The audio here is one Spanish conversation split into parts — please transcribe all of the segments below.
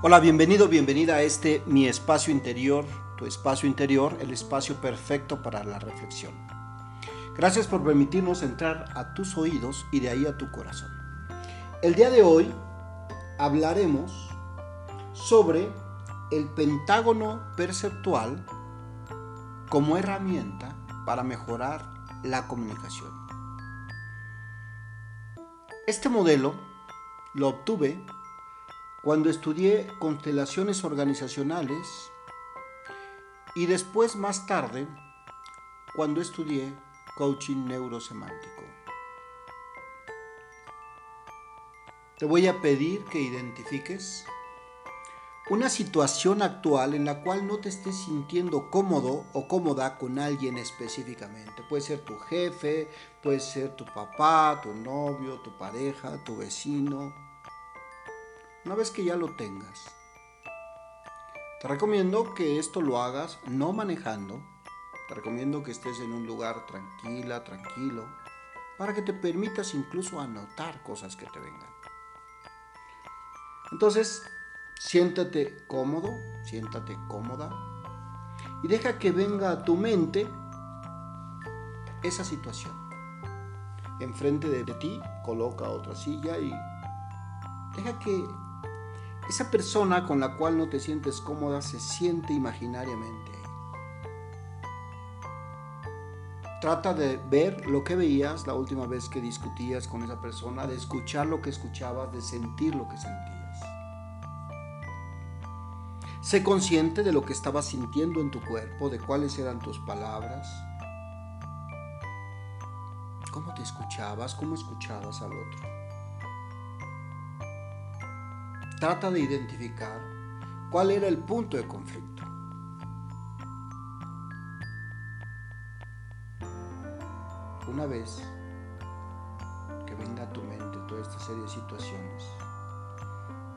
Hola, bienvenido, bienvenida a este mi espacio interior, tu espacio interior, el espacio perfecto para la reflexión. Gracias por permitirnos entrar a tus oídos y de ahí a tu corazón. El día de hoy hablaremos sobre el pentágono perceptual como herramienta para mejorar la comunicación. Este modelo lo obtuve cuando estudié constelaciones organizacionales y después más tarde cuando estudié coaching neurosemántico. Te voy a pedir que identifiques una situación actual en la cual no te estés sintiendo cómodo o cómoda con alguien específicamente. Puede ser tu jefe, puede ser tu papá, tu novio, tu pareja, tu vecino, una vez que ya lo tengas, te recomiendo que esto lo hagas no manejando. Te recomiendo que estés en un lugar tranquila, tranquilo, para que te permitas incluso anotar cosas que te vengan. Entonces, siéntate cómodo, siéntate cómoda y deja que venga a tu mente esa situación. Enfrente de ti, coloca otra silla y deja que esa persona con la cual no te sientes cómoda se siente imaginariamente ahí. Trata de ver lo que veías la última vez que discutías con esa persona, de escuchar lo que escuchabas, de sentir lo que sentías. Sé consciente de lo que estabas sintiendo en tu cuerpo, de cuáles eran tus palabras, cómo te escuchabas, cómo escuchabas al otro. Trata de identificar cuál era el punto de conflicto. Una vez que venga a tu mente toda esta serie de situaciones,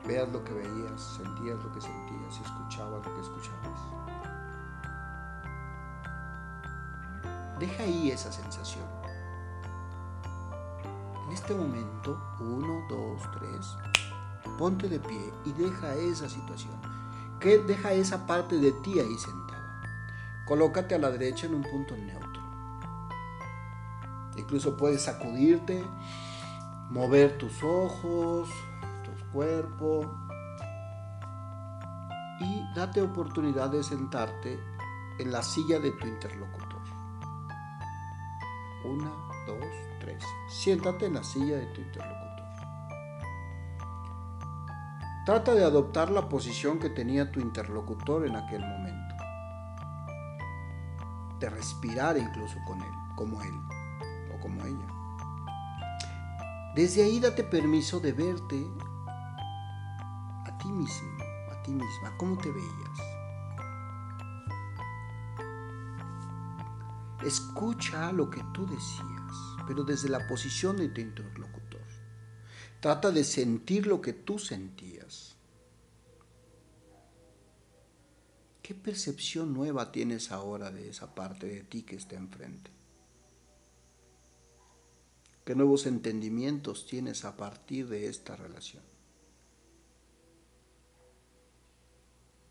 veas lo que veías, sentías lo que sentías escuchabas lo que escuchabas. Deja ahí esa sensación. En este momento, uno, dos, tres, ponte de pie y deja esa situación. Que deja esa parte de ti ahí sentada. Colócate a la derecha en un punto neutro. Incluso puedes sacudirte, mover tus ojos, tu cuerpo y date oportunidad de sentarte en la silla de tu interlocutor. Una, dos, tres. Siéntate en la silla de tu interlocutor. Trata de adoptar la posición que tenía tu interlocutor en aquel momento. De respirar incluso con él, como él o como ella. Desde ahí date permiso de verte a ti mismo, a ti misma, cómo te veías. Escucha lo que tú decías, pero desde la posición de tu interlocutor. Trata de sentir lo que tú sentías. ¿Qué percepción nueva tienes ahora de esa parte de ti que está enfrente? ¿Qué nuevos entendimientos tienes a partir de esta relación?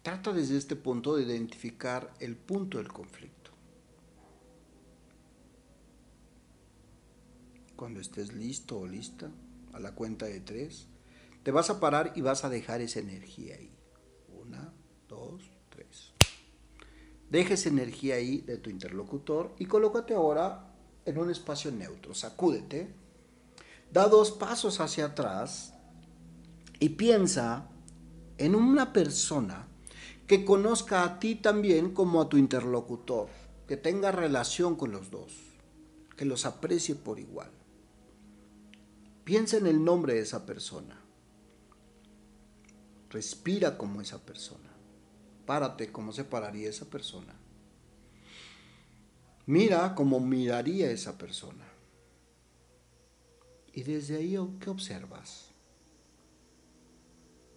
Trata desde este punto de identificar el punto del conflicto. Cuando estés listo o lista, a la cuenta de tres, te vas a parar y vas a dejar esa energía ahí. Una, dos, tres. Deja esa energía ahí de tu interlocutor y colócate ahora en un espacio neutro. Sacúdete, da dos pasos hacia atrás y piensa en una persona que conozca a ti también como a tu interlocutor, que tenga relación con los dos, que los aprecie por igual. Piensa en el nombre de esa persona. Respira como esa persona. Párate como se pararía esa persona. Mira como miraría esa persona. Y desde ahí, ¿qué observas?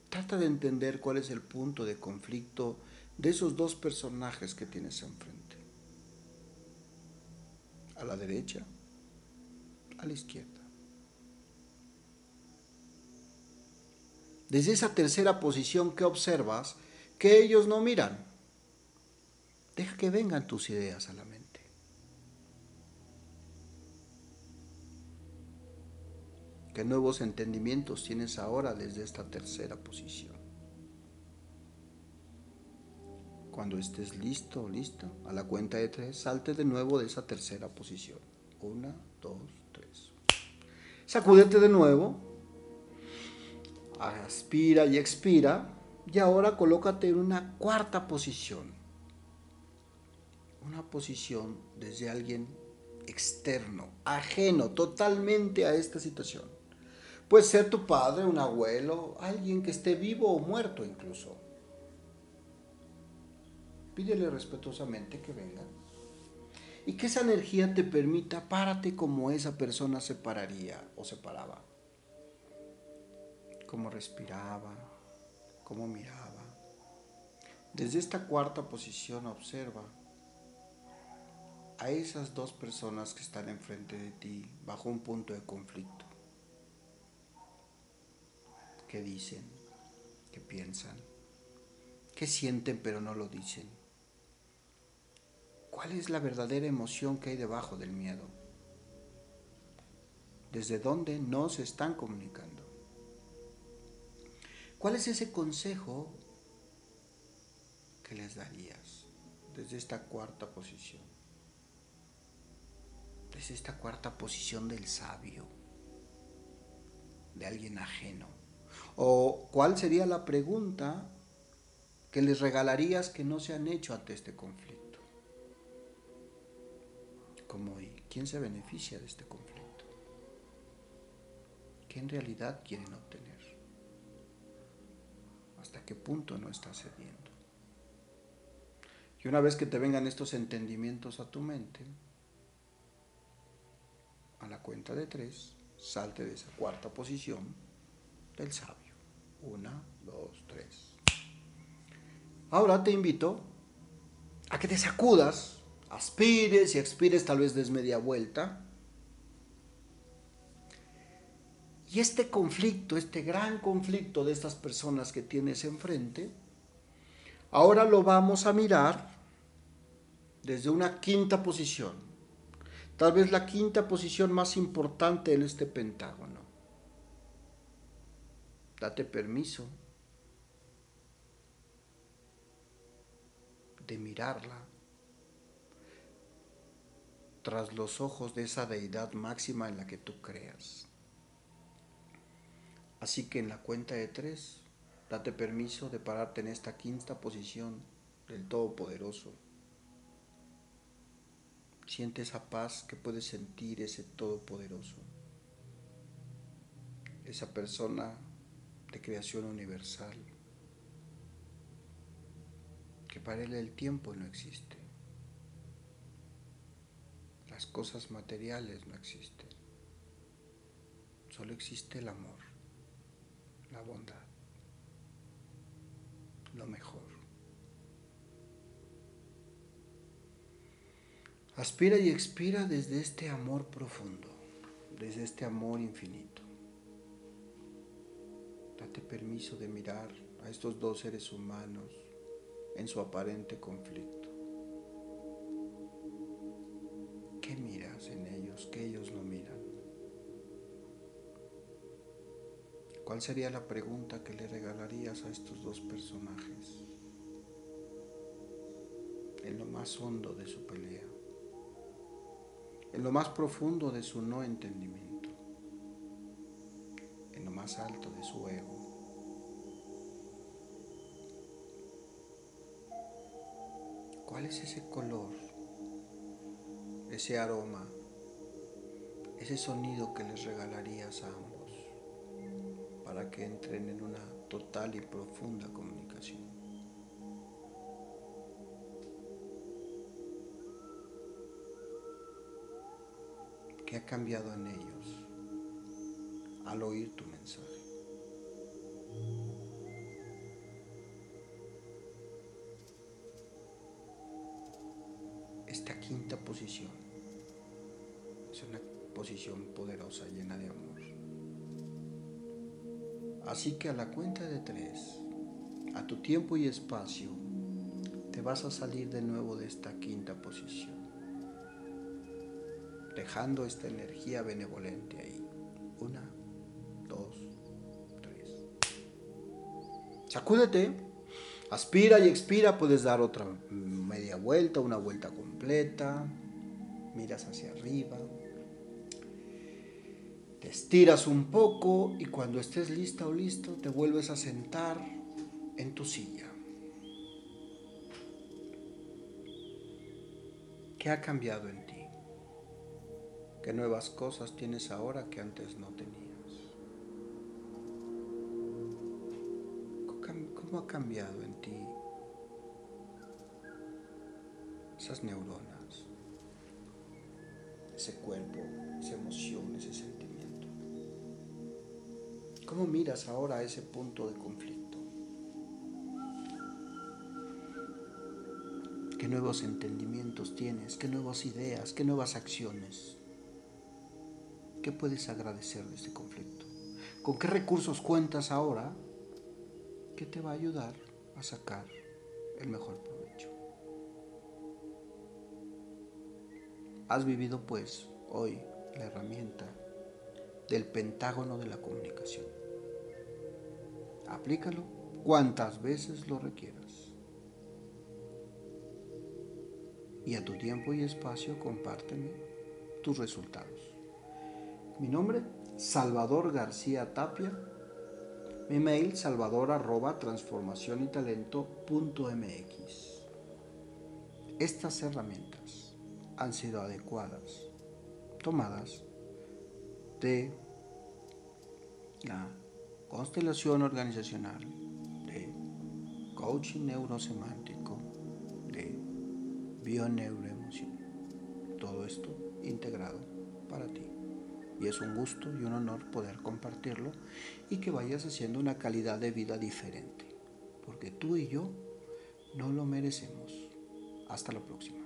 Trata de entender cuál es el punto de conflicto de esos dos personajes que tienes enfrente. A la derecha, a la izquierda. Desde esa tercera posición que observas, que ellos no miran. Deja que vengan tus ideas a la mente. ¿Qué nuevos entendimientos tienes ahora desde esta tercera posición? Cuando estés listo listo, a la cuenta de tres, salte de nuevo de esa tercera posición. Una, dos, tres. Sacúdete de nuevo. Aspira y expira. Y ahora colócate en una cuarta posición. Una posición desde alguien externo, ajeno totalmente a esta situación. Puede ser tu padre, un abuelo, alguien que esté vivo o muerto incluso. Pídele respetuosamente que venga. Y que esa energía te permita, párate como esa persona se pararía o se paraba. Cómo respiraba, cómo miraba. Desde esta cuarta posición observa a esas dos personas que están enfrente de ti bajo un punto de conflicto. ¿Qué dicen? ¿Qué piensan? ¿Qué sienten pero no lo dicen? ¿Cuál es la verdadera emoción que hay debajo del miedo? ¿Desde dónde no se están comunicando? ¿Cuál es ese consejo que les darías desde esta cuarta posición? Desde esta cuarta posición del sabio, de alguien ajeno. ¿O cuál sería la pregunta que les regalarías que no se han hecho ante este conflicto? hoy, ¿quién se beneficia de este conflicto? ¿Qué en realidad quieren obtener? ¿Hasta qué punto no está cediendo? Y una vez que te vengan estos entendimientos a tu mente, a la cuenta de tres, salte de esa cuarta posición del sabio. Una, dos, tres. Ahora te invito a que te sacudas aspires y expires, tal vez des media vuelta. Y este conflicto, este gran conflicto de estas personas que tienes enfrente, ahora lo vamos a mirar desde una quinta posición. Tal vez la quinta posición más importante en este pentágono. Date permiso de mirarla tras los ojos de esa deidad máxima en la que tú creas. Así que en la cuenta de tres, date permiso de pararte en esta quinta posición del Todopoderoso. Siente esa paz que puede sentir ese Todopoderoso, esa persona de creación universal, que para él el tiempo no existe. Las cosas materiales no existen. Solo existe el amor, la bondad, lo mejor. Aspira y expira desde este amor profundo, desde este amor infinito. Date permiso de mirar a estos dos seres humanos en su aparente conflicto. ¿Cuál sería la pregunta que le regalarías a estos dos personajes en lo más hondo de su pelea, en lo más profundo de su no entendimiento, en lo más alto de su ego? ¿Cuál es ese color ese aroma, ese sonido que les regalarías a ambos para que entren en una total y profunda comunicación. ¿Qué ha cambiado en ellos al oír tu mensaje? Esta quinta posición es una posición poderosa, llena de amor. Así que a la cuenta de tres, a tu tiempo y espacio, te vas a salir de nuevo de esta quinta posición, dejando esta energía benevolente ahí. Una, dos, tres. Sacúdete, aspira y expira, puedes dar otra media vuelta, una vuelta completa, miras hacia arriba, estiras un poco y cuando estés lista o listo te vuelves a sentar en tu silla. ¿Qué ha cambiado en ti? ¿Qué nuevas cosas tienes ahora que antes no tenías? ¿Cómo ha cambiado en ti esas neuronas, ese cuerpo, esa emoción, ese sentimiento? ¿Cómo miras ahora ese punto de conflicto? ¿Qué nuevos entendimientos tienes? ¿Qué nuevas ideas? ¿Qué nuevas acciones? ¿Qué puedes agradecer de este conflicto? ¿Con qué recursos cuentas ahora que te va a ayudar a sacar el mejor provecho? Has vivido pues hoy la herramienta del pentágono de la comunicación. Aplícalo cuantas veces lo requieras. Y a tu tiempo y espacio compárteme tus resultados. Mi nombre, Salvador García Tapia. Mi mail, salvador arroba transformación y talento punto mx. Estas herramientas han sido adecuadas, tomadas de la constelación organizacional, de coaching neurosemántico, de bioneuroemoción. Todo esto integrado para ti. Y es un gusto y un honor poder compartirlo y que vayas haciendo una calidad de vida diferente. Porque tú y yo no lo merecemos. Hasta la próxima.